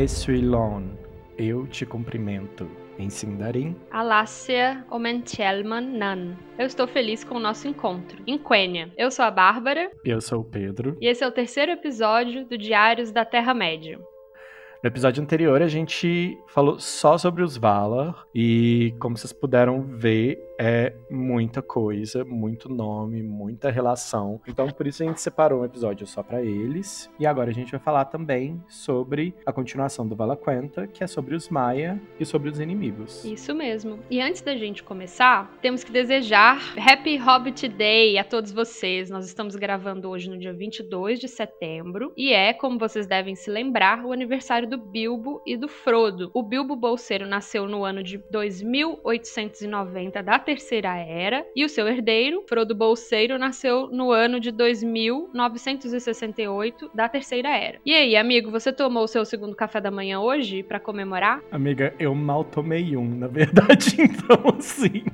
Le Suilon, eu te cumprimento. Em Sindarin. Alácia Omentjelman Nan. Eu estou feliz com o nosso encontro. Em Quênia. Eu sou a Bárbara. Eu sou o Pedro. E esse é o terceiro episódio do Diários da Terra-média. No episódio anterior, a gente falou só sobre os Valar, e como vocês puderam ver, é muita coisa, muito nome, muita relação. Então, por isso a gente separou um episódio só para eles. E agora a gente vai falar também sobre a continuação do Valaquenta, que é sobre os Maia e sobre os inimigos. Isso mesmo. E antes da gente começar, temos que desejar Happy Hobbit Day a todos vocês. Nós estamos gravando hoje no dia 22 de setembro e é, como vocês devem se lembrar, o aniversário do Bilbo e do Frodo. O Bilbo Bolseiro nasceu no ano de 2890 da Terceira Era, e o seu herdeiro, Frodo Bolseiro, nasceu no ano de 2968 da Terceira Era. E aí, amigo, você tomou o seu segundo café da manhã hoje para comemorar? Amiga, eu mal tomei um, na verdade, então assim.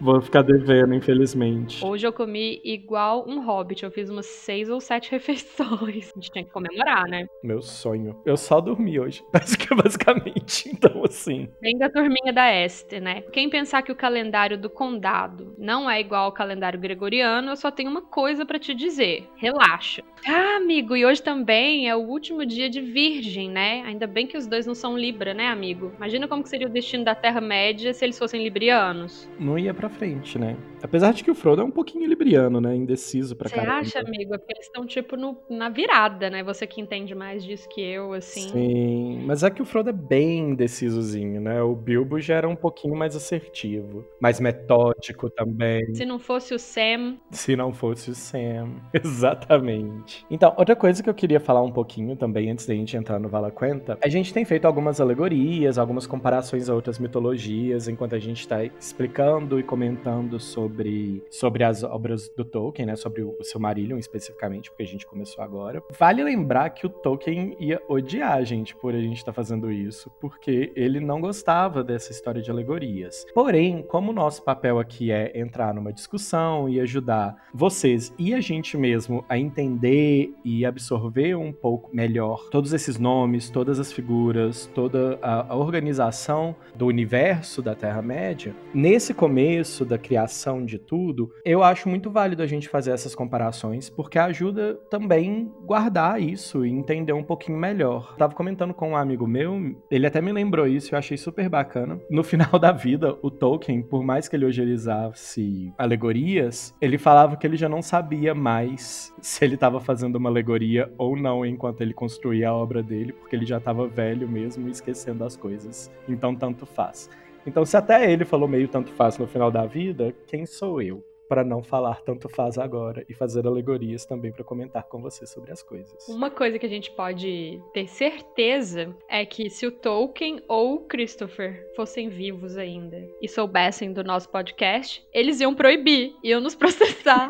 Vou ficar devendo, infelizmente. Hoje eu comi igual um hobbit. Eu fiz umas seis ou sete refeições. A gente tinha que comemorar, né? Meu sonho. Eu só dormi hoje, basicamente. Então, assim. Bem da turminha da Este, né? Quem pensar que o calendário do condado não é igual ao calendário gregoriano, eu só tenho uma coisa para te dizer. Relaxa. Ah, amigo, e hoje também é o último dia de Virgem, né? Ainda bem que os dois não são Libra, né, amigo? Imagina como seria o destino da Terra-média se eles fossem librianos. Não ia pra frente, né? Apesar de que o Frodo é um pouquinho libriano, né? Indeciso pra caramba. Você acha, amigo? É porque eles estão, tipo, no, na virada, né? Você que entende mais disso que eu, assim. Sim, mas é que o Frodo é bem indecisozinho, né? O Bilbo já era um pouquinho mais assertivo. Mais metódico também. Se não fosse o Sam. Se não fosse o Sam. Exatamente. Então, outra coisa que eu queria falar um pouquinho também, antes da gente entrar no Valaquenta, a gente tem feito algumas alegorias, algumas comparações a outras mitologias, enquanto a gente tá explicando e comentando sobre sobre, sobre as obras do Tolkien, né? Sobre o, Silmarillion especificamente, porque a gente começou agora. Vale lembrar que o Tolkien ia odiar a gente por a gente estar tá fazendo isso, porque ele não gostava dessa história de alegorias. Porém, como o nosso papel aqui é entrar numa discussão e ajudar vocês e a gente mesmo a entender e absorver um pouco melhor todos esses nomes, todas as figuras, toda a organização do universo da Terra-média, nesse começo da criação de tudo, eu acho muito válido a gente fazer essas comparações, porque ajuda também guardar isso e entender um pouquinho melhor. Tava comentando com um amigo meu, ele até me lembrou isso, eu achei super bacana. No final da vida, o Tolkien, por mais que ele utilizasse alegorias, ele falava que ele já não sabia mais se ele estava fazendo uma alegoria ou não enquanto ele construía a obra dele, porque ele já estava velho mesmo esquecendo as coisas. Então tanto faz. Então, se até ele falou meio tanto faz no final da vida, quem sou eu? para não falar tanto faz agora e fazer alegorias também para comentar com você sobre as coisas. Uma coisa que a gente pode ter certeza é que se o Tolkien ou o Christopher fossem vivos ainda e soubessem do nosso podcast, eles iam proibir, iam nos processar.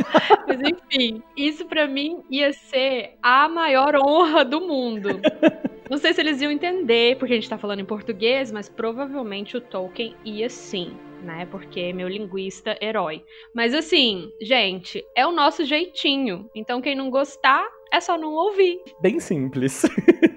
Mas enfim, isso para mim ia ser a maior honra do mundo. Não sei se eles iam entender, porque a gente tá falando em português, mas provavelmente o Tolkien ia sim, né? Porque é meu linguista herói. Mas assim, gente, é o nosso jeitinho. Então quem não gostar, é só não ouvir. Bem simples.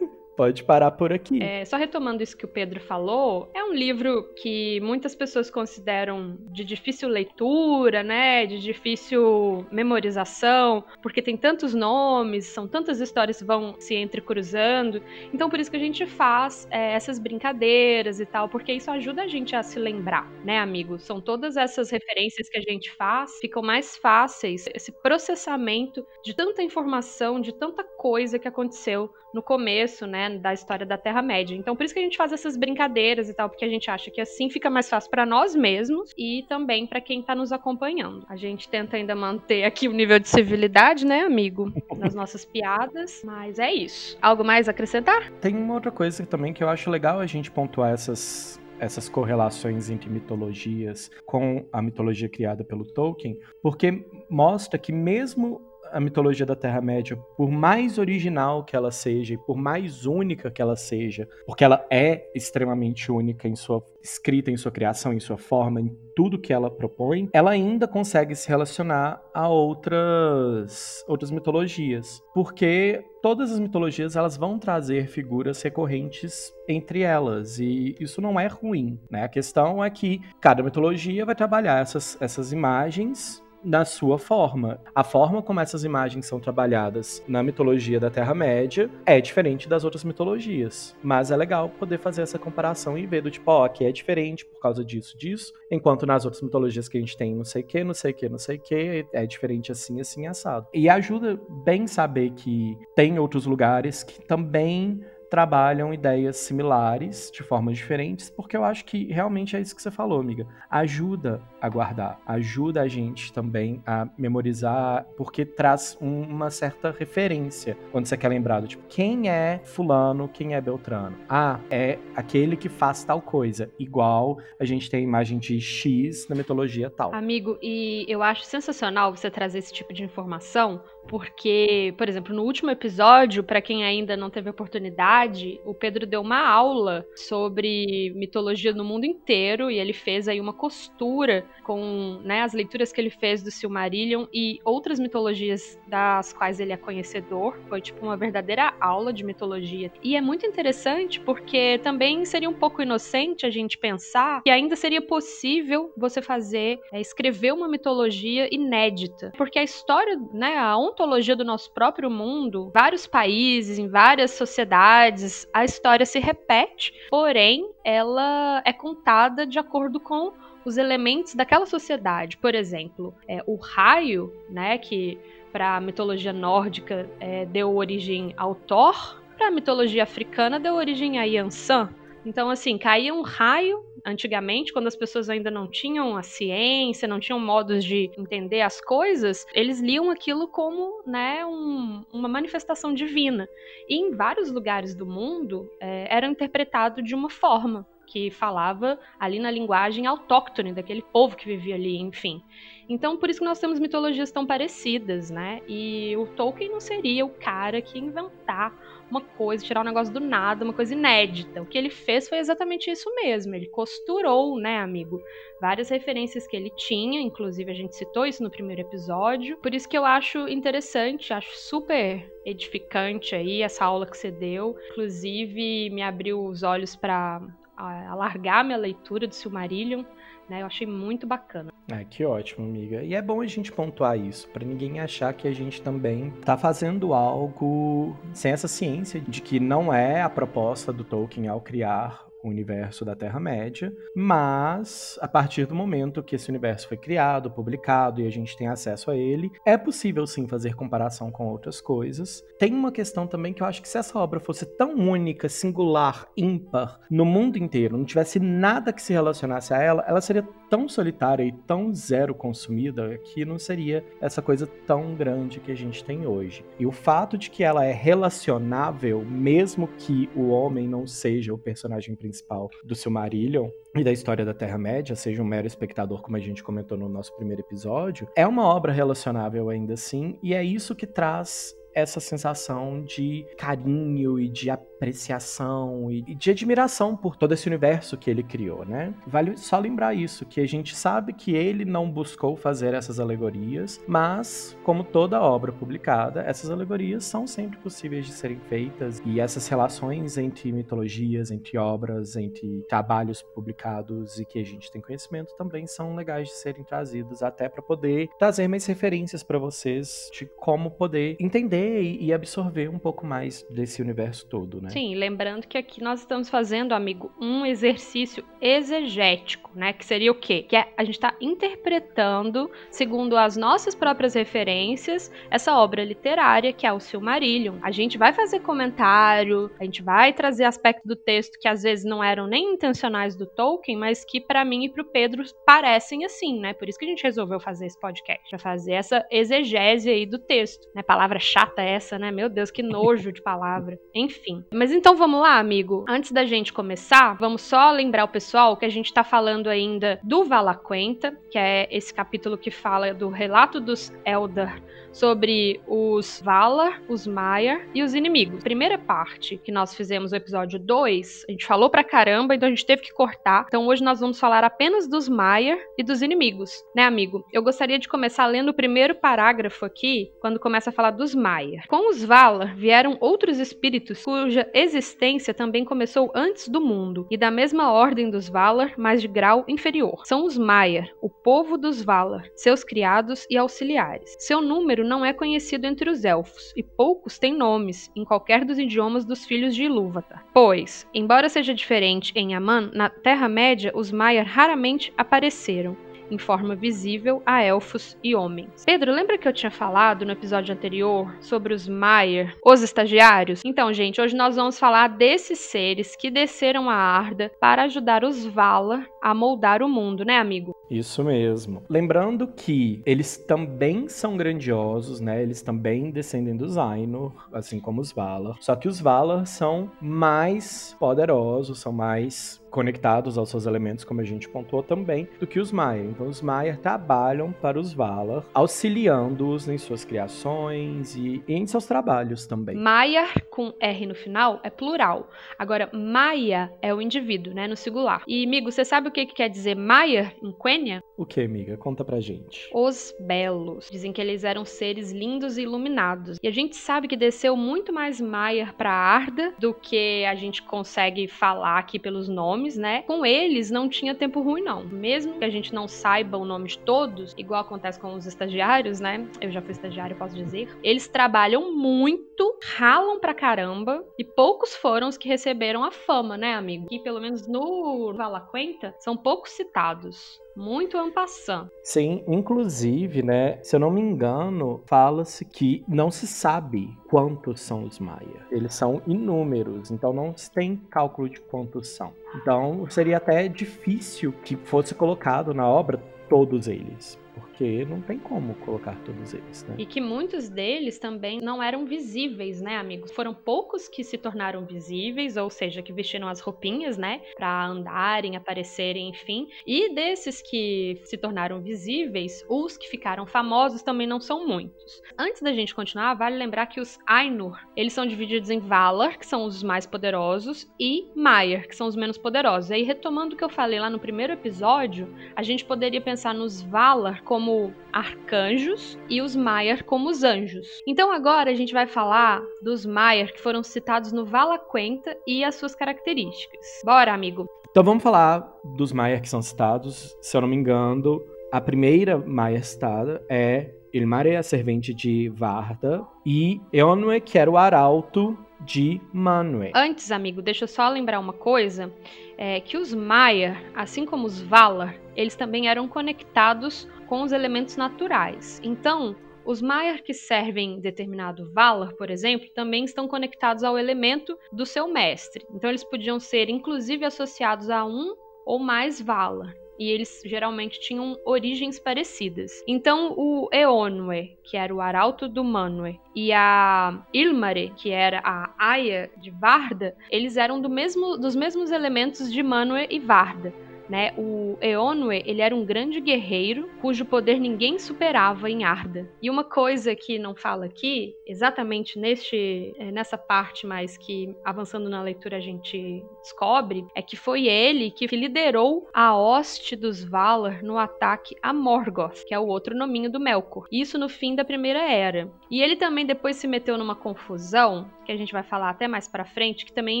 Pode parar por aqui. É, só retomando isso que o Pedro falou, é um livro que muitas pessoas consideram de difícil leitura, né? De difícil memorização, porque tem tantos nomes, são tantas histórias que vão se entrecruzando. Então, por isso que a gente faz é, essas brincadeiras e tal, porque isso ajuda a gente a se lembrar, né, amigo? São todas essas referências que a gente faz, ficam mais fáceis esse processamento de tanta informação, de tanta coisa que aconteceu no começo, né? da história da Terra-média. Então, por isso que a gente faz essas brincadeiras e tal, porque a gente acha que assim fica mais fácil para nós mesmos e também para quem tá nos acompanhando. A gente tenta ainda manter aqui o nível de civilidade, né, amigo? Nas nossas piadas, mas é isso. Algo mais a acrescentar? Tem uma outra coisa também que eu acho legal a gente pontuar essas essas correlações entre mitologias com a mitologia criada pelo Tolkien, porque mostra que mesmo a mitologia da Terra-média, por mais original que ela seja e por mais única que ela seja, porque ela é extremamente única em sua escrita, em sua criação, em sua forma, em tudo que ela propõe, ela ainda consegue se relacionar a outras outras mitologias, porque todas as mitologias elas vão trazer figuras recorrentes entre elas e isso não é ruim, né? A questão é que cada mitologia vai trabalhar essas, essas imagens na sua forma. A forma como essas imagens são trabalhadas na mitologia da Terra-média é diferente das outras mitologias. Mas é legal poder fazer essa comparação e ver do tipo, ó, oh, aqui é diferente por causa disso, disso, enquanto nas outras mitologias que a gente tem não sei o que, não sei o que, não sei o que, é diferente assim, assim, assado. E ajuda bem saber que tem outros lugares que também trabalham ideias similares de formas diferentes, porque eu acho que realmente é isso que você falou, amiga. Ajuda a guardar, ajuda a gente também a memorizar, porque traz uma certa referência quando você quer lembrar do tipo, quem é fulano, quem é Beltrano? Ah, é aquele que faz tal coisa, igual a gente tem a imagem de X na mitologia tal. Amigo, e eu acho sensacional você trazer esse tipo de informação, porque, por exemplo, no último episódio, para quem ainda não teve oportunidade, o Pedro deu uma aula sobre mitologia no mundo inteiro e ele fez aí uma costura com né, as leituras que ele fez do Silmarillion e outras mitologias das quais ele é conhecedor. Foi tipo uma verdadeira aula de mitologia. E é muito interessante porque também seria um pouco inocente a gente pensar que ainda seria possível você fazer, é, escrever uma mitologia inédita. Porque a história, né, a ontologia do nosso próprio mundo, vários países, em várias sociedades, a história se repete, porém ela é contada de acordo com os elementos daquela sociedade. Por exemplo, é, o raio, né, que para a mitologia nórdica é, deu origem ao Thor, para a mitologia africana deu origem a Yansan. Então, assim, caía um raio antigamente, quando as pessoas ainda não tinham a ciência, não tinham modos de entender as coisas, eles liam aquilo como né, um, uma manifestação divina. E em vários lugares do mundo é, era interpretado de uma forma que falava ali na linguagem autóctone daquele povo que vivia ali, enfim. Então, por isso que nós temos mitologias tão parecidas, né? E o Tolkien não seria o cara que inventar uma coisa, tirar um negócio do nada, uma coisa inédita. O que ele fez foi exatamente isso mesmo. Ele costurou, né, amigo? Várias referências que ele tinha, inclusive a gente citou isso no primeiro episódio. Por isso que eu acho interessante, acho super edificante aí essa aula que você deu. Inclusive, me abriu os olhos para alargar minha leitura do Silmarillion. Né? Eu achei muito bacana. É, que ótimo, amiga. E é bom a gente pontuar isso, para ninguém achar que a gente também tá fazendo algo sem essa ciência de que não é a proposta do Tolkien ao criar o universo da Terra-média, mas a partir do momento que esse universo foi criado, publicado e a gente tem acesso a ele, é possível sim fazer comparação com outras coisas. Tem uma questão também que eu acho que se essa obra fosse tão única, singular, ímpar no mundo inteiro, não tivesse nada que se relacionasse a ela, ela seria tão solitária e tão zero consumida que não seria essa coisa tão grande que a gente tem hoje. E o fato de que ela é relacionável, mesmo que o homem não seja o personagem principal principal do Silmarillion e da história da Terra-média, seja um mero espectador, como a gente comentou no nosso primeiro episódio, é uma obra relacionável ainda assim, e é isso que traz essa sensação de carinho e de apreciação e de admiração por todo esse universo que ele criou, né? Vale só lembrar isso, que a gente sabe que ele não buscou fazer essas alegorias, mas, como toda obra publicada, essas alegorias são sempre possíveis de serem feitas e essas relações entre mitologias, entre obras, entre trabalhos publicados e que a gente tem conhecimento também são legais de serem trazidos até para poder trazer mais referências para vocês de como poder entender e absorver um pouco mais desse universo todo, né? Sim, lembrando que aqui nós estamos fazendo, amigo, um exercício exegético, né? Que seria o quê? Que é, a gente está interpretando, segundo as nossas próprias referências, essa obra literária que é o Silmarillion. A gente vai fazer comentário, a gente vai trazer aspectos do texto que às vezes não eram nem intencionais do Tolkien, mas que para mim e para o Pedro parecem assim, né? Por isso que a gente resolveu fazer esse podcast, para fazer essa exegese aí do texto, né? Palavra chata essa, né? Meu Deus, que nojo de palavra. Enfim. Mas então vamos lá, amigo. Antes da gente começar, vamos só lembrar o pessoal que a gente tá falando ainda do Valaquenta, que é esse capítulo que fala do relato dos Eldar sobre os Valar, os Maiar e os inimigos. Primeira parte que nós fizemos no episódio 2, a gente falou pra caramba, então a gente teve que cortar. Então hoje nós vamos falar apenas dos Maiar e dos inimigos, né, amigo? Eu gostaria de começar lendo o primeiro parágrafo aqui, quando começa a falar dos Maiar. Com os Valar vieram outros espíritos cuja existência também começou antes do mundo, e da mesma ordem dos Valar, mas de grau inferior. São os Maiar, o povo dos Valar, seus criados e auxiliares. Seu número não é conhecido entre os elfos, e poucos têm nomes em qualquer dos idiomas dos filhos de Ilúvatar. Pois, embora seja diferente em Aman, na Terra-média os Maiar raramente apareceram, em forma visível a elfos e homens. Pedro, lembra que eu tinha falado no episódio anterior sobre os Maiar, os estagiários? Então, gente, hoje nós vamos falar desses seres que desceram a Arda para ajudar os Valar a moldar o mundo, né, amigo? Isso mesmo. Lembrando que eles também são grandiosos, né? Eles também descendem dos Ainur, assim como os Valar. Só que os Valar são mais poderosos, são mais conectados aos seus elementos, como a gente pontuou também, do que os Maiar. Então, os Maiar trabalham para os Valar, auxiliando-os em suas criações e, e, em seus trabalhos também. Maiar, com R no final, é plural. Agora, Maia é o indivíduo, né, no singular. E, amigo, você sabe o que, que quer dizer Maiar em Quenya? O que, amiga? Conta pra gente. Os belos. Dizem que eles eram seres lindos e iluminados. E a gente sabe que desceu muito mais Maiar pra Arda do que a gente consegue falar aqui pelos nomes né? Com eles não tinha tempo ruim, não. Mesmo que a gente não saiba o nome de todos, igual acontece com os estagiários, né? Eu já fui estagiário, posso dizer. Eles trabalham muito, ralam pra caramba, e poucos foram os que receberam a fama, né, amigo? Que pelo menos no Valaquenta são poucos citados muito ampassant. Sim, inclusive, né, se eu não me engano, fala-se que não se sabe quantos são os Maia. Eles são inúmeros, então não se tem cálculo de quantos são. Então seria até difícil que fosse colocado na obra todos eles porque não tem como colocar todos eles, né? E que muitos deles também não eram visíveis, né, amigos? Foram poucos que se tornaram visíveis, ou seja, que vestiram as roupinhas, né, para andarem, aparecerem, enfim. E desses que se tornaram visíveis, os que ficaram famosos também não são muitos. Antes da gente continuar, vale lembrar que os Ainur, eles são divididos em Valar, que são os mais poderosos, e Maiar, que são os menos poderosos. E aí, retomando o que eu falei lá no primeiro episódio, a gente poderia pensar nos Valar como como arcanjos e os Maiar como os anjos. Então agora a gente vai falar dos Maiar que foram citados no Valaquenta e as suas características. Bora, amigo. Então vamos falar dos Maiar que são citados. Se eu não me engano, a primeira Maia citada é Ilmare, a servente de Varda, e Eonwe, que era o arauto de Manwë. Antes, amigo, deixa eu só lembrar uma coisa, é que os Maiar, assim como os Valar, eles também eram conectados com os elementos naturais. Então, os Maiar que servem determinado Valar, por exemplo, também estão conectados ao elemento do seu mestre. Então, eles podiam ser, inclusive, associados a um ou mais Valar e eles geralmente tinham origens parecidas. Então, o Eonwe, que era o arauto do Manwë, e a Ilmare, que era a Aya de Varda, eles eram do mesmo, dos mesmos elementos de Manwë e Varda. Né? O Eonwe, ele era um grande guerreiro cujo poder ninguém superava em Arda. E uma coisa que não fala aqui, exatamente neste, eh, nessa parte mais que avançando na leitura a gente descobre, é que foi ele que liderou a hoste dos Valar no ataque a Morgoth, que é o outro nominho do Melkor. Isso no fim da Primeira Era. E ele também depois se meteu numa confusão, que a gente vai falar até mais pra frente, que também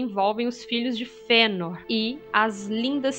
envolvem os filhos de Fëanor e as lindas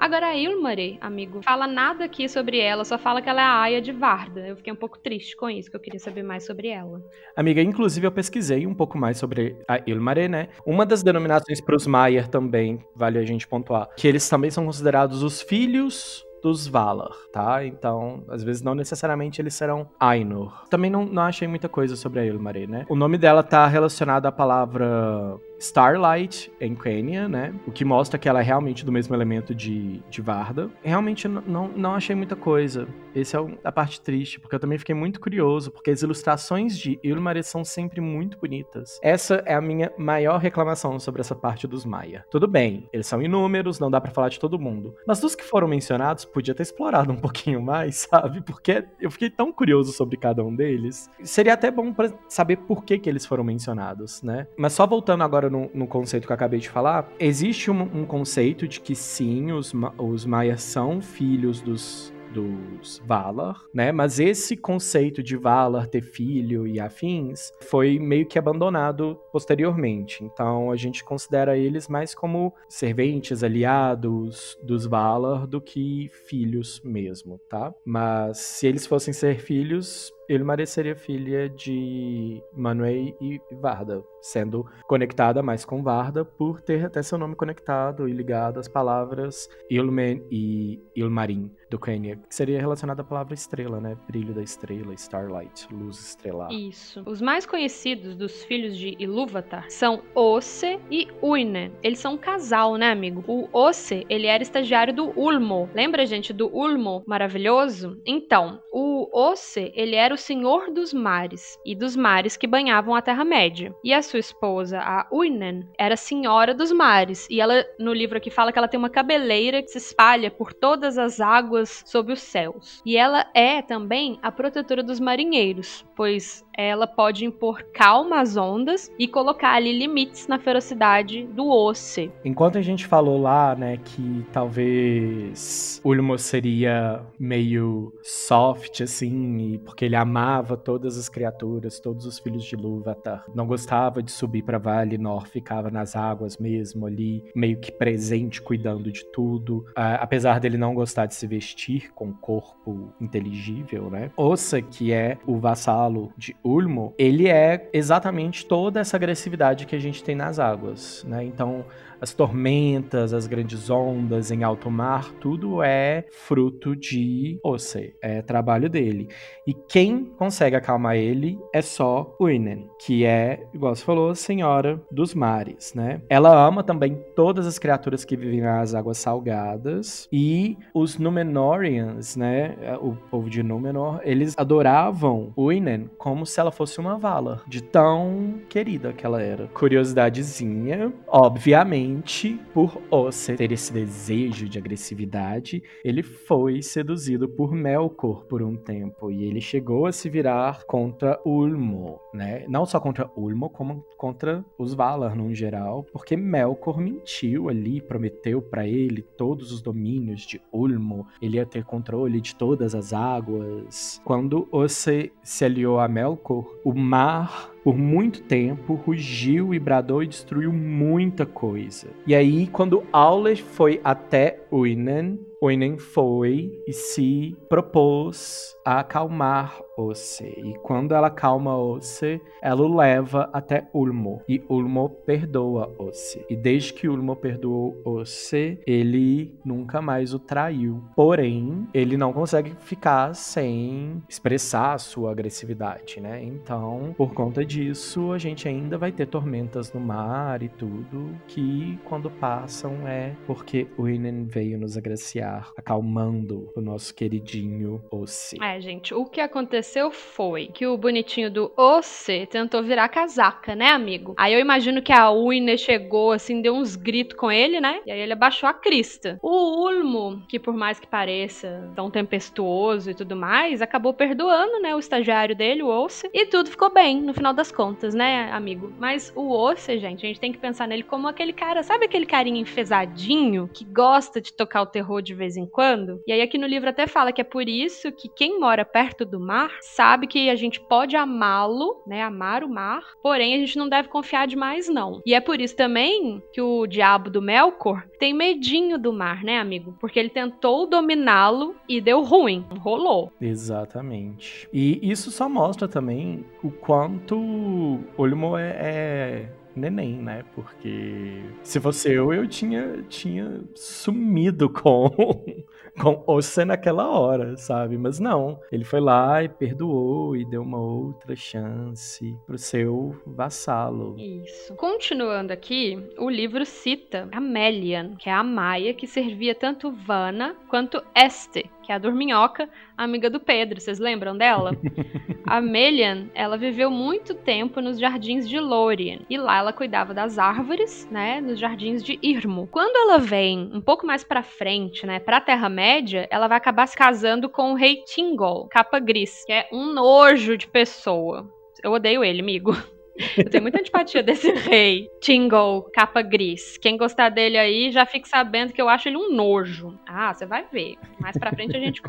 Agora a Ilmari, amigo, fala nada aqui sobre ela, só fala que ela é a Aya de Varda. Eu fiquei um pouco triste com isso, que eu queria saber mais sobre ela. Amiga, inclusive eu pesquisei um pouco mais sobre a Ilmari, né? Uma das denominações para os Maiar também, vale a gente pontuar, que eles também são considerados os filhos dos Valar, tá? Então, às vezes não necessariamente eles serão Ainur. Também não, não achei muita coisa sobre a Ilmari, né? O nome dela tá relacionado à palavra Starlight em Quenya, né? O que mostra que ela é realmente do mesmo elemento de, de Varda. Realmente não, não achei muita coisa. Essa é a parte triste, porque eu também fiquei muito curioso, porque as ilustrações de Ilmaris são sempre muito bonitas. Essa é a minha maior reclamação sobre essa parte dos Maia. Tudo bem, eles são inúmeros, não dá para falar de todo mundo. Mas dos que foram mencionados, podia ter explorado um pouquinho mais, sabe? Porque eu fiquei tão curioso sobre cada um deles. Seria até bom para saber por que, que eles foram mencionados, né? Mas só voltando agora no, no conceito que eu acabei de falar, existe um, um conceito de que sim, os, os Maias são filhos dos dos Valar, né? Mas esse conceito de Valar ter filho e afins foi meio que abandonado posteriormente. Então a gente considera eles mais como serventes, aliados dos Valar do que filhos mesmo, tá? Mas se eles fossem ser filhos, ele mereceria filha de Manuel e Varda, sendo conectada mais com Varda por ter até seu nome conectado e ligado às palavras Ilmen e Ilmarin do Quenya, que seria relacionada à palavra estrela, né? Brilho da estrela, starlight, luz estelar. Isso. Os mais conhecidos dos filhos de Ilúvatar são Osse e Uinen. Eles são um casal, né, amigo? O Osse, ele era estagiário do Ulmo. Lembra, gente, do Ulmo maravilhoso? Então, o Osse, ele era o senhor dos mares e dos mares que banhavam a Terra-média. E a sua esposa, a Uinen, era senhora dos mares. E ela, no livro aqui, fala que ela tem uma cabeleira que se espalha por todas as águas sob os céus. E ela é também a protetora dos marinheiros, pois ela pode impor calma às ondas e colocar ali limites na ferocidade do oce. Enquanto a gente falou lá, né, que talvez Ulmo seria meio soft, assim, porque ele amava todas as criaturas, todos os filhos de Lúvatar, não gostava de subir para Vale Nor, ficava nas águas mesmo ali, meio que presente, cuidando de tudo, apesar dele não gostar de se vestir com corpo inteligível, né? Ossa, que é o vassalo de Ulmo, ele é exatamente toda essa agressividade que a gente tem nas águas, né? Então, as tormentas, as grandes ondas em alto mar, tudo é fruto de Ose, é trabalho dele. E quem consegue acalmar ele é só Uinen, que é, igual você falou, a senhora dos mares, né? Ela ama também todas as criaturas que vivem nas águas salgadas e os Númenóreans, né? O povo de Númenor, eles adoravam Uinen como se ela fosse uma Valar, de tão querida que ela era. Curiosidadezinha, obviamente por Osse ter esse desejo de agressividade, ele foi seduzido por Melkor por um tempo e ele chegou a se virar contra Ulmo, né? Não só contra Ulmo, como contra os Valar no geral, porque Melkor mentiu ali, prometeu para ele todos os domínios de Ulmo, ele ia ter controle de todas as águas. Quando Osse se aliou a Melkor, o mar por muito tempo, rugiu e bradou e destruiu muita coisa. E aí, quando Aule foi até Uinen, Oinen foi e se propôs a acalmar Ose. E quando ela calma Ose, ela o leva até Ulmo. E Ulmo perdoa Ose. E desde que Ulmo perdoou Ose, ele nunca mais o traiu. Porém, ele não consegue ficar sem expressar a sua agressividade, né? Então, por conta disso, a gente ainda vai ter tormentas no mar e tudo, que quando passam é porque Uinen veio nos agraciar acalmando o nosso queridinho Osse. É, gente, o que aconteceu foi que o bonitinho do Osse tentou virar casaca, né, amigo? Aí eu imagino que a Uine chegou assim, deu uns gritos com ele, né? E aí ele abaixou a crista. O Ulmo, que por mais que pareça tão tempestuoso e tudo mais, acabou perdoando, né, o estagiário dele, o Osse, e tudo ficou bem no final das contas, né, amigo? Mas o Osse, gente, a gente tem que pensar nele como aquele cara, sabe aquele carinha enfesadinho que gosta de tocar o terror de vez em quando. E aí aqui no livro até fala que é por isso que quem mora perto do mar sabe que a gente pode amá-lo, né, amar o mar, porém a gente não deve confiar demais não. E é por isso também que o diabo do Melkor tem medinho do mar, né, amigo? Porque ele tentou dominá-lo e deu ruim, rolou. Exatamente. E isso só mostra também o quanto Olmo é, é neném, né? Porque se fosse eu, eu tinha, tinha sumido com, com Ossa naquela hora, sabe? Mas não, ele foi lá e perdoou e deu uma outra chance pro seu vassalo. Isso. Continuando aqui, o livro cita a Melian, que é a Maia que servia tanto Vana quanto Este, que é a dorminhoca, amiga do Pedro. Vocês lembram dela? a Melian, ela viveu muito tempo nos jardins de Lórien. E lá ela cuidava das árvores, né? Nos jardins de Irmo. Quando ela vem um pouco mais pra frente, né? Pra Terra-média, ela vai acabar se casando com o rei Tingol, capa gris, que é um nojo de pessoa. Eu odeio ele, amigo. Eu tenho muita antipatia desse rei. Tingle, capa gris. Quem gostar dele aí já fique sabendo que eu acho ele um nojo. Ah, você vai ver. Mais pra frente a gente,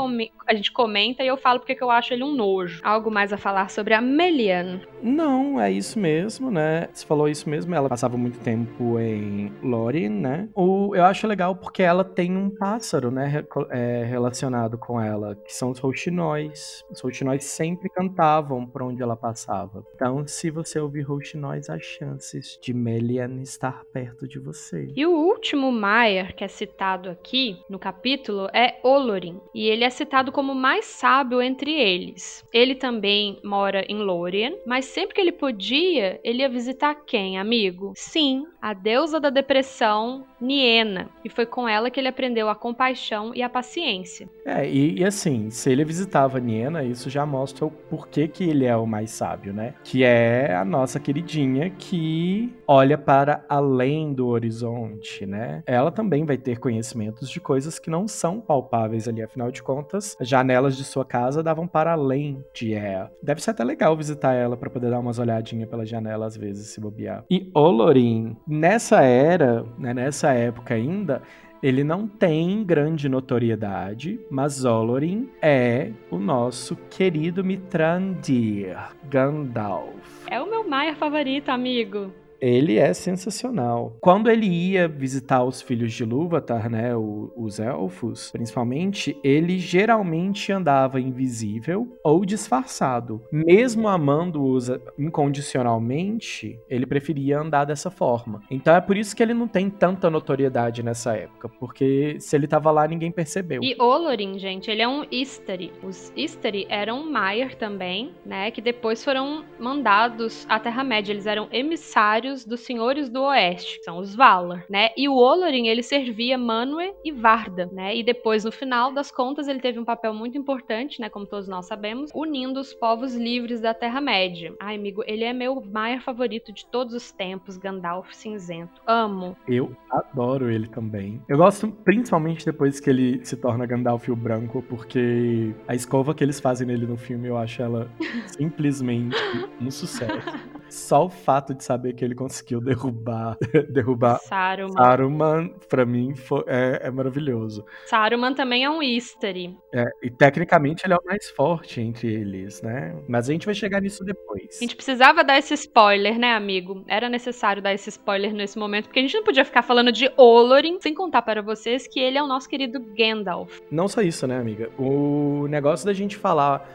a gente comenta e eu falo porque eu acho ele um nojo. Algo mais a falar sobre a Melian? Não, é isso mesmo, né? Você falou isso mesmo. Ela passava muito tempo em Lórien, né? O, eu acho legal porque ela tem um pássaro, né? É, relacionado com ela, que são os rouxinóis. Os rouxinóis sempre cantavam por onde ela passava. Então, se você ouvir rouxinóis, as chances de Melian estar perto de você. E o último Maier que é citado aqui no capítulo é Olorin, e ele é citado como o mais sábio entre eles. Ele também mora em Lórien, mas sempre que ele podia, ele ia visitar quem, amigo? Sim, a deusa da depressão, Niena, e foi com ela que ele aprendeu a compaixão e a paciência. É, e, e assim, se ele visitava Niena, isso já mostra o porquê que ele é o mais sábio, né? Que é a nossa queridinha que olha para além do horizonte, né? Ela também vai ter conhecimentos de coisas que não são palpáveis ali, afinal de contas, as janelas de sua casa davam para além de ela. Deve ser até legal visitar ela para poder dar umas olhadinhas pela janela às vezes, se bobear. E Olorin, nessa era, né, nessa época ainda, ele não tem grande notoriedade, mas Olorin é o nosso querido Mitrandir, Gandalf. É o meu Maia favorito, amigo. Ele é sensacional. Quando ele ia visitar os filhos de Lúvatar, né, os elfos, principalmente, ele geralmente andava invisível ou disfarçado. Mesmo amando-os incondicionalmente, ele preferia andar dessa forma. Então é por isso que ele não tem tanta notoriedade nessa época, porque se ele tava lá, ninguém percebeu. E Olorin, gente, ele é um Istari. Os Istari eram Maiar também, né, que depois foram mandados à Terra-média. Eles eram emissários dos senhores do oeste, que são os Valar, né? E o Olorin, ele servia Manwë e Varda, né? E depois, no final das contas, ele teve um papel muito importante, né? Como todos nós sabemos, unindo os povos livres da Terra-média. Ai, amigo, ele é meu maior favorito de todos os tempos, Gandalf cinzento. Amo. Eu adoro ele também. Eu gosto principalmente depois que ele se torna Gandalf o branco, porque a escova que eles fazem nele no filme, eu acho ela simplesmente um sucesso. Só o fato de saber que ele conseguiu derrubar derrubar Saruman, Saruman pra mim foi, é, é, maravilhoso. Saruman também é um Eastery. É, e tecnicamente ele é o mais forte entre eles, né? Mas a gente vai chegar nisso depois. A gente precisava dar esse spoiler, né, amigo? Era necessário dar esse spoiler nesse momento, porque a gente não podia ficar falando de Olorin sem contar para vocês que ele é o nosso querido Gandalf. Não só isso, né, amiga? O negócio da gente falar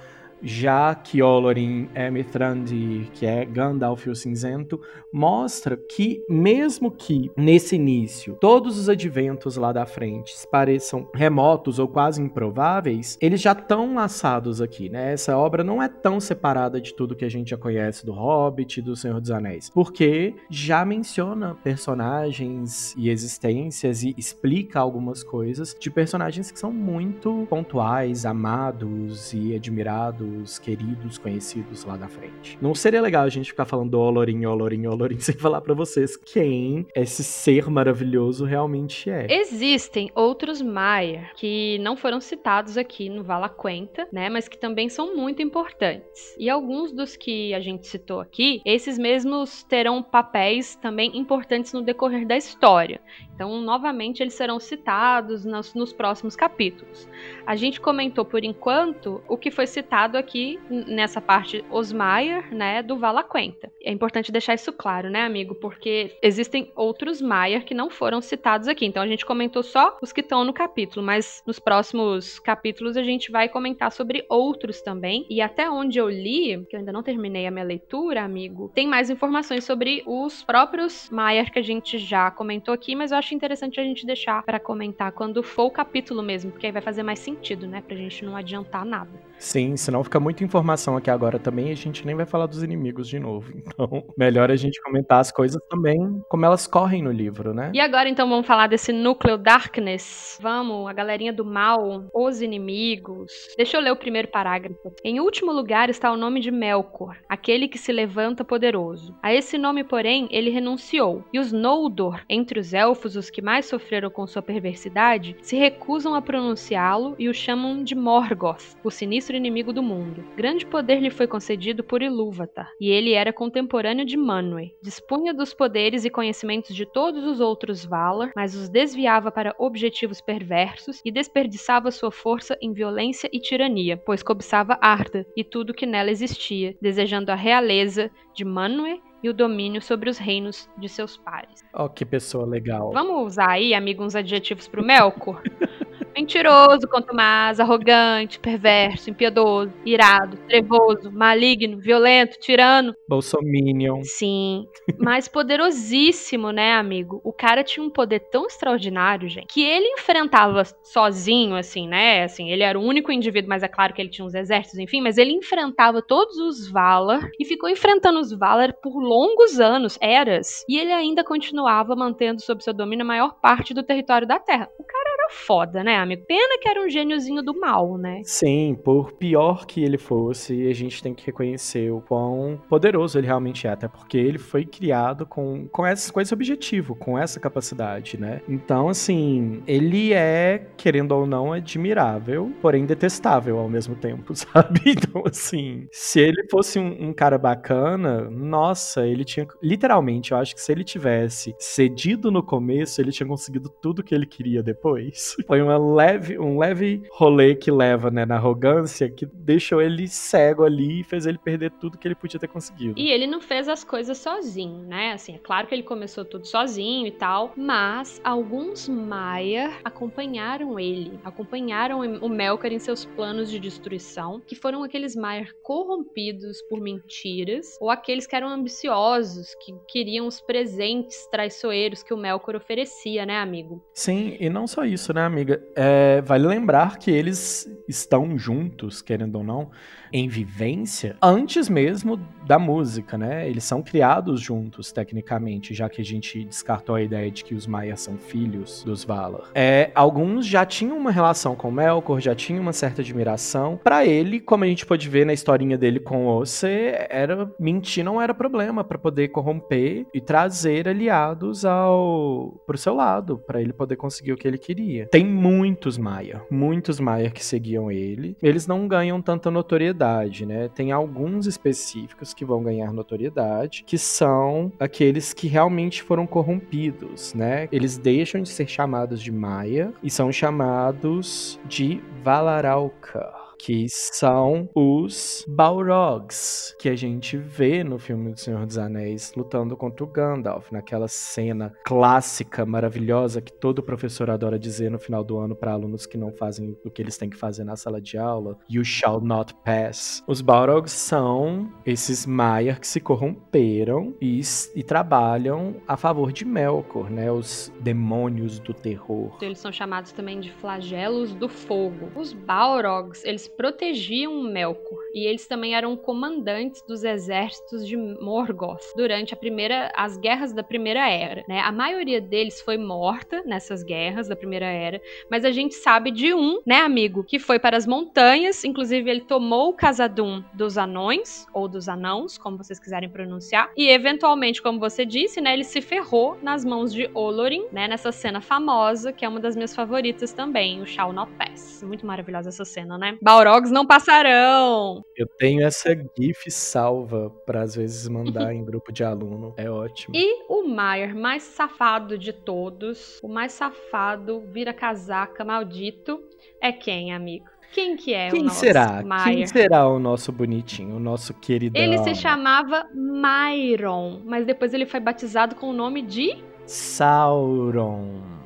já que Olorin é Mithrandi, que é Gandalf o Cinzento, mostra que, mesmo que nesse início todos os adventos lá da frente pareçam remotos ou quase improváveis, eles já estão laçados aqui, né? Essa obra não é tão separada de tudo que a gente já conhece do Hobbit e do Senhor dos Anéis, porque já menciona personagens e existências e explica algumas coisas de personagens que são muito pontuais, amados e admirados queridos, conhecidos lá da frente. Não seria legal a gente ficar falando Olorin, Olorin, Olorin sem falar para vocês quem esse ser maravilhoso realmente é. Existem outros Maiar que não foram citados aqui no Vala Quenta, né, mas que também são muito importantes. E alguns dos que a gente citou aqui, esses mesmos terão papéis também importantes no decorrer da história. Então, novamente, eles serão citados nos, nos próximos capítulos. A gente comentou por enquanto o que foi citado aqui nessa parte Osmaier, né, do Valaquenta. É importante deixar isso claro, né, amigo? Porque existem outros Maiar que não foram citados aqui. Então a gente comentou só os que estão no capítulo, mas nos próximos capítulos a gente vai comentar sobre outros também. E até onde eu li, que eu ainda não terminei a minha leitura, amigo, tem mais informações sobre os próprios Maiar que a gente já comentou aqui, mas eu acho interessante a gente deixar para comentar quando for o capítulo mesmo, porque aí vai fazer mais sentido, né, pra gente não adiantar nada. Sim, senão fica muita informação aqui agora também e a gente nem vai falar dos inimigos de novo. Então, melhor a gente comentar as coisas também como elas correm no livro, né? E agora então vamos falar desse núcleo Darkness. Vamos, a galerinha do mal, os inimigos. Deixa eu ler o primeiro parágrafo. Em último lugar está o nome de Melkor, aquele que se levanta poderoso. A esse nome, porém, ele renunciou. E os Noldor, entre os elfos os que mais sofreram com sua perversidade, se recusam a pronunciá-lo e o chamam de Morgoth, o sinistro inimigo do mundo. Grande poder lhe foi concedido por Ilúvatar, e ele era contemporâneo de Manwë. Dispunha dos poderes e conhecimentos de todos os outros Valar, mas os desviava para objetivos perversos e desperdiçava sua força em violência e tirania, pois cobiçava Arda e tudo que nela existia, desejando a realeza de Manwë e o domínio sobre os reinos de seus pares. Oh, que pessoa legal. Vamos usar aí, amigo, uns adjetivos pro Melkor? Mentiroso, contumaz, arrogante, perverso, impiedoso, irado, trevoso, maligno, violento, tirano. Bolsominion. Sim, mas poderosíssimo, né, amigo? O cara tinha um poder tão extraordinário, gente, que ele enfrentava sozinho, assim, né? Assim, ele era o único indivíduo, mas é claro que ele tinha uns exércitos, enfim, mas ele enfrentava todos os Valar e ficou enfrentando os Valar por longos anos, eras, e ele ainda continuava mantendo sob seu domínio a maior parte do território da Terra. O cara era foda, né, amigo? Pena que era um gêniozinho do mal, né? Sim, por pior que ele fosse, a gente tem que reconhecer o quão poderoso ele realmente é, até porque ele foi criado com, com, esse, com esse objetivo, com essa capacidade, né? Então, assim, ele é, querendo ou não, admirável, porém detestável ao mesmo tempo, sabe? Então, assim, se ele fosse um, um cara bacana, nossa, ele tinha. Literalmente, eu acho que se ele tivesse cedido no começo, ele tinha conseguido tudo que ele queria depois. Foi uma leve, um leve rolê que leva, né, na arrogância, que deixou ele cego ali e fez ele perder tudo que ele podia ter conseguido. E ele não fez as coisas sozinho, né? Assim, é claro que ele começou tudo sozinho e tal, mas alguns Maia acompanharam ele, acompanharam o Melkor em seus planos de destruição, que foram aqueles Maia corrompidos por mentiras, ou aqueles que eram ambiciosos, que queriam os presentes traiçoeiros que o Melkor oferecia, né, amigo? Sim, e não só isso, né, amiga? É, vale lembrar que eles estão juntos, querendo ou não, em vivência antes mesmo da música, né? Eles são criados juntos, tecnicamente, já que a gente descartou a ideia de que os Maias são filhos dos Valar. É, alguns já tinham uma relação com Melkor, já tinham uma certa admiração. Para ele, como a gente pode ver na historinha dele com Osse, era mentir não era problema para poder corromper e trazer aliados ao pro seu lado, para ele poder conseguir o que ele queria. Tem muitos Maia, muitos Maia que seguiam ele. Eles não ganham tanta notoriedade, né? Tem alguns específicos que vão ganhar notoriedade, que são aqueles que realmente foram corrompidos, né? Eles deixam de ser chamados de Maia e são chamados de Valaralka que são os Balrogs, que a gente vê no filme do Senhor dos Anéis lutando contra o Gandalf, naquela cena clássica, maravilhosa que todo professor adora dizer no final do ano para alunos que não fazem o que eles têm que fazer na sala de aula: You shall not pass. Os Balrogs são esses Maiar que se corromperam e, e trabalham a favor de Melkor, né? Os demônios do terror. Eles são chamados também de flagelos do fogo. Os Balrogs, eles protegiam Melkor e eles também eram comandantes dos exércitos de Morgoth durante a primeira, as guerras da Primeira Era. Né? A maioria deles foi morta nessas guerras da Primeira Era, mas a gente sabe de um, né, amigo, que foi para as montanhas. Inclusive ele tomou o Casadum dos anões ou dos anãos, como vocês quiserem pronunciar, e eventualmente, como você disse, né, ele se ferrou nas mãos de Olorin, né, nessa cena famosa que é uma das minhas favoritas também, o Shall Not Pass. Muito maravilhosa essa cena, né? Balrogs não passarão. Eu tenho essa GIF salva para às vezes mandar em grupo de aluno. É ótimo. E o Maier, mais safado de todos, o mais safado, vira casaca, maldito, é quem, amigo? Quem que é Quem o nosso será? Maier? Quem será o nosso bonitinho, o nosso querido? Ele se chamava Myron, mas depois ele foi batizado com o nome de Sauron.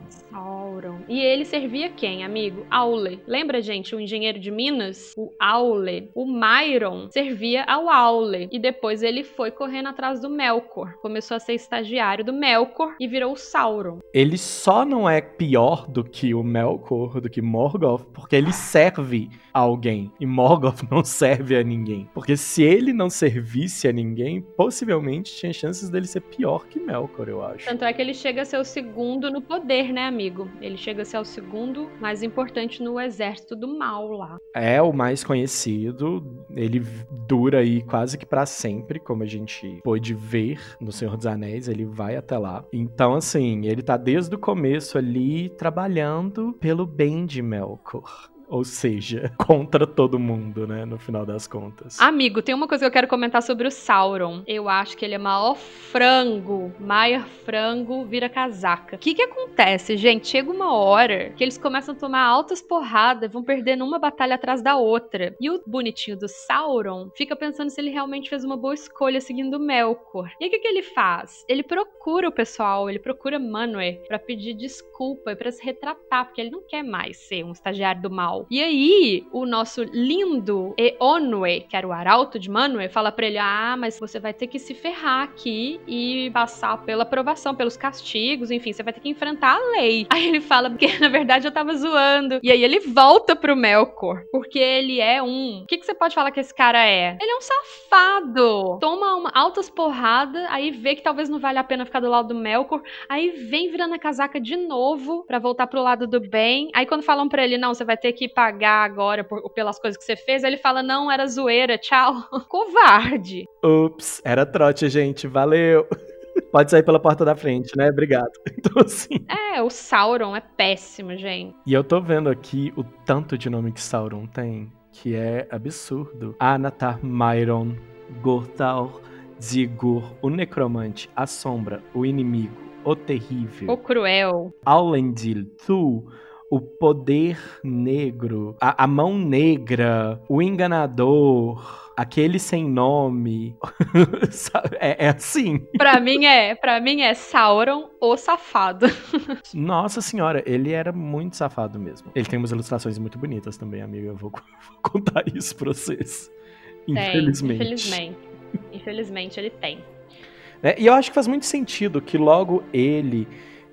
E ele servia quem, amigo? Aule. Lembra, gente, o engenheiro de Minas? O Aule. O Myron servia ao Aule. E depois ele foi correndo atrás do Melkor. Começou a ser estagiário do Melkor e virou o Sauron. Ele só não é pior do que o Melkor, do que Morgoth, porque ele serve a alguém. E Morgoth não serve a ninguém. Porque se ele não servisse a ninguém, possivelmente tinha chances dele ser pior que Melkor, eu acho. Tanto é que ele chega a ser o segundo no poder, né, amigo? Ele chega a ser o segundo mais importante no exército do mal lá. É o mais conhecido, ele dura aí quase que pra sempre, como a gente pôde ver no Senhor dos Anéis, ele vai até lá. Então, assim, ele tá desde o começo ali trabalhando pelo bem de Melkor. Ou seja, contra todo mundo, né? No final das contas. Amigo, tem uma coisa que eu quero comentar sobre o Sauron. Eu acho que ele é maior frango. Maior frango vira casaca. O que que acontece, gente? Chega uma hora que eles começam a tomar altas porradas, vão perdendo uma batalha atrás da outra. E o bonitinho do Sauron fica pensando se ele realmente fez uma boa escolha seguindo Melkor. E o que que ele faz? Ele procura o pessoal, ele procura Manwë pra pedir desculpa e pra se retratar, porque ele não quer mais ser um estagiário do mal. E aí, o nosso lindo Eonwe, que era o arauto de Manwë, fala pra ele: Ah, mas você vai ter que se ferrar aqui e passar pela aprovação, pelos castigos, enfim, você vai ter que enfrentar a lei. Aí ele fala, porque na verdade eu tava zoando. E aí ele volta pro Melkor, porque ele é um. O que, que você pode falar que esse cara é? Ele é um safado. Toma uma altas porradas, aí vê que talvez não vale a pena ficar do lado do Melkor, aí vem virando a casaca de novo pra voltar pro lado do bem. Aí quando falam pra ele, não, você vai ter que pagar agora por- pelas coisas que você fez, aí ele fala, não, era zoeira, tchau. Covarde. Ups, era trote, gente. Valeu. Pode sair pela porta da frente, né? Obrigado. Então, assim. É, o Sauron é péssimo, gente. E eu tô vendo aqui o tanto de nome que Sauron tem, que é absurdo. Anatar, Myron, Gorthal, Zigur, o Necromante, a Sombra, o Inimigo, o Terrível, O cruel. Aulendil, Tu, o Poder Negro, a, a Mão Negra, o Enganador, aquele sem nome. É, é assim. Pra mim é, para mim é Sauron o safado. Nossa senhora, ele era muito safado mesmo. Ele tem umas ilustrações muito bonitas também, amiga. Eu vou, vou contar isso pra vocês. Tem, Infelizmente. infelizmente. Infelizmente ele tem. Né? E eu acho que faz muito sentido que logo ele,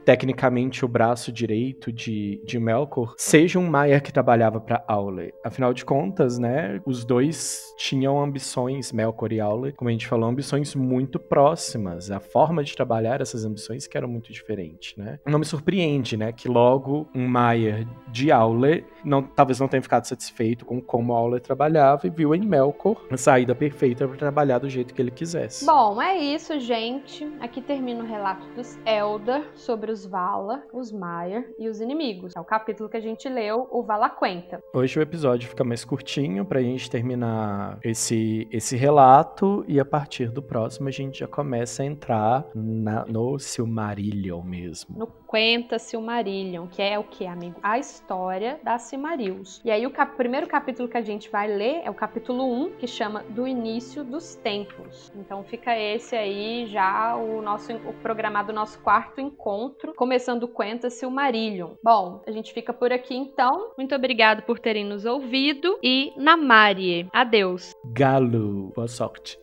tecnicamente o braço direito de, de Melkor, seja um Maiar que trabalhava pra Aule. Afinal de contas, né, os dois tinham ambições, Melkor e Aule, como a gente falou, ambições muito próximas. A forma de trabalhar essas ambições que era muito diferente, né? Não me surpreende, né, que logo um Maiar de Aule não, talvez não tenha ficado satisfeito com como Aule trabalhava e viu em Melkor a saída perfeita para trabalhar do jeito que ele quisesse. Bom, é isso, gente. Aqui termina o relato dos Eldar sobre os Vala, os Maiar e os inimigos. É o capítulo que a gente leu, o Vala Quenta. Hoje o episódio fica mais curtinho pra gente terminar esse, esse relato e a partir do próximo a gente já começa a entrar na- no Silmarillion mesmo. No Quenta Silmarillion, que é o que, amigo? A história da Silmarils. E aí o cap- primeiro capítulo que a gente vai ler é o capítulo 1, que chama Do Início dos Tempos. Então fica esse aí já o nosso o programado nosso quarto encontro, começando Quenta Silmarillion. Bom, a gente fica por aqui então. Muito obrigado por terem nos ouvido e Namarie. Adeus. Galo, boa sorte.